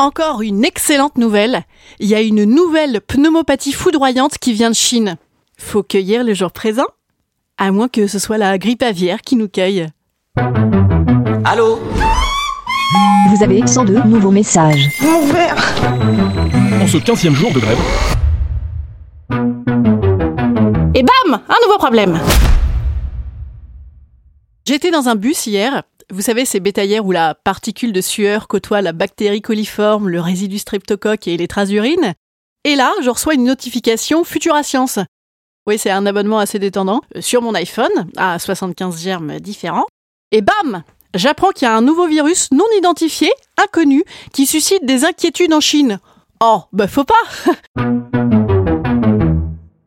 Encore une excellente nouvelle. Il y a une nouvelle pneumopathie foudroyante qui vient de Chine. Faut cueillir le jour présent. À moins que ce soit la grippe aviaire qui nous cueille. Allô Vous avez 102 nouveaux messages. En ce 15e jour de grève, Et bam Un nouveau problème J'étais dans un bus hier. Vous savez, ces bétaillères où la particule de sueur côtoie la bactérie coliforme, le résidu streptocoque et les traces d'urine. Et là, je reçois une notification Futura Science. Oui, c'est un abonnement assez détendant euh, sur mon iPhone à 75 germes différents. Et bam J'apprends qu'il y a un nouveau virus non identifié, inconnu, qui suscite des inquiétudes en Chine. Oh, bah faut pas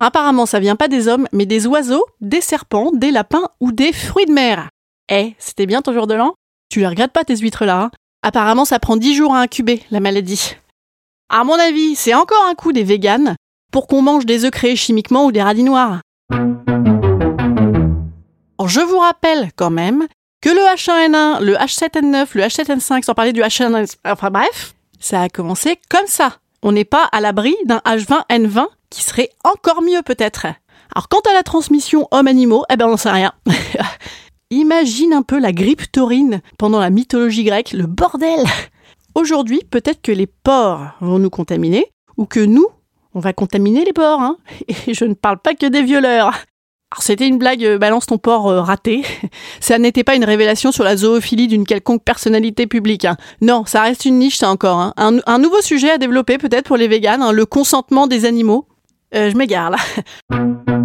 Apparemment, ça vient pas des hommes, mais des oiseaux, des serpents, des lapins ou des fruits de mer. Eh, c'était bien ton jour de l'an? Tu les regrettes pas tes huîtres là hein? Apparemment, ça prend 10 jours à incuber, la maladie. À mon avis, c'est encore un coup des véganes pour qu'on mange des œufs créés chimiquement ou des radis noirs. Alors, je vous rappelle quand même que le H1N1, le H7N9, le H7N5, sans parler du H1N... Enfin bref, ça a commencé comme ça. On n'est pas à l'abri d'un H20N20 qui serait encore mieux peut-être. Alors quant à la transmission homme-animaux, eh ben on sait rien. Imagine un peu la grippe taurine pendant la mythologie grecque, le bordel Aujourd'hui, peut-être que les porcs vont nous contaminer, ou que nous, on va contaminer les porcs, hein Et je ne parle pas que des violeurs alors c'était une blague euh, balance ton porc euh, ratée. Ça n'était pas une révélation sur la zoophilie d'une quelconque personnalité publique. hein. Non, ça reste une niche ça encore. hein. Un, nouveau sujet à développer peut-être pour les véganes, hein, le consentement des animaux. Euh, je m'égare là.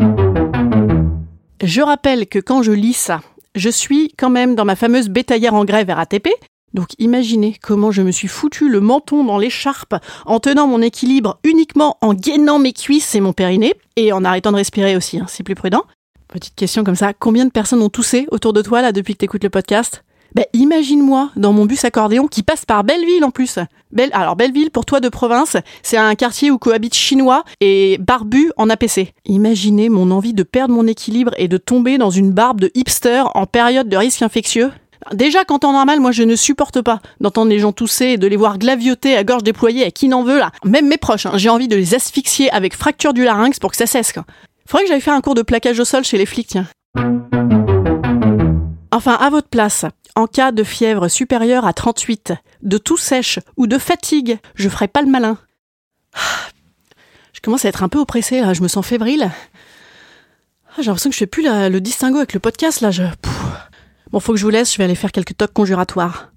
Je rappelle que quand je lis ça, je suis quand même dans ma fameuse bétaillère en grève RATP. Donc imaginez comment je me suis foutu le menton dans l'écharpe en tenant mon équilibre uniquement en gainant mes cuisses et mon périnée, et en arrêtant de respirer aussi, hein, c'est plus prudent. Petite question comme ça, combien de personnes ont toussé autour de toi là depuis que t'écoutes le podcast? Ben, imagine-moi dans mon bus accordéon qui passe par Belleville en plus. Belle, alors Belleville, pour toi de province, c'est un quartier où cohabitent chinois et barbus en APC. Imaginez mon envie de perdre mon équilibre et de tomber dans une barbe de hipster en période de risque infectieux. Déjà, qu'en temps normal, moi, je ne supporte pas d'entendre les gens tousser et de les voir glavioter à gorge déployée à qui n'en veut, là. Même mes proches, hein, j'ai envie de les asphyxier avec fracture du larynx pour que ça cesse, quoi. Faudrait que j'aille faire un cours de plaquage au sol chez les flics, tiens. Enfin, à votre place, en cas de fièvre supérieure à 38, de toux sèche ou de fatigue, je ferai pas le malin. Je commence à être un peu oppressée, là, je me sens fébrile. Ah, J'ai l'impression que je fais plus le distinguo avec le podcast, là, je... Bon, faut que je vous laisse, je vais aller faire quelques tocs conjuratoires.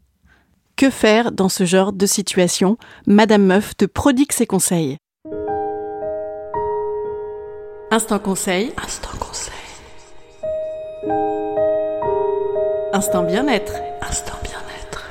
Que faire dans ce genre de situation? Madame Meuf te prodigue ses conseils. Instant conseil. Instant conseil. Instant bien-être. Instant bien-être.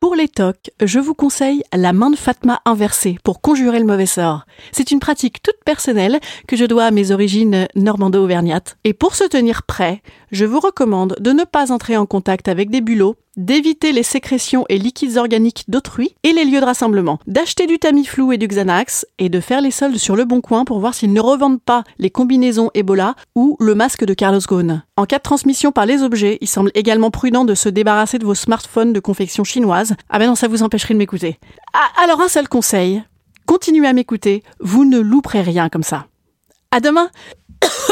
Pour les tocs, je vous conseille la main de Fatma inversée pour conjurer le mauvais sort. C'est une pratique toute personnelle que je dois à mes origines normando-auvergnates. Et pour se tenir prêt, je vous recommande de ne pas entrer en contact avec des bulots, d'éviter les sécrétions et liquides organiques d'autrui et les lieux de rassemblement, d'acheter du Tamiflu et du Xanax et de faire les soldes sur le bon coin pour voir s'ils ne revendent pas les combinaisons Ebola ou le masque de Carlos Ghosn. En cas de transmission par les objets, il semble également prudent de se débarrasser de vos smartphones de confection chinoise. Ah ben non, ça vous empêcherait de m'écouter. Ah, alors un seul conseil, continuez à m'écouter, vous ne louperez rien comme ça. À demain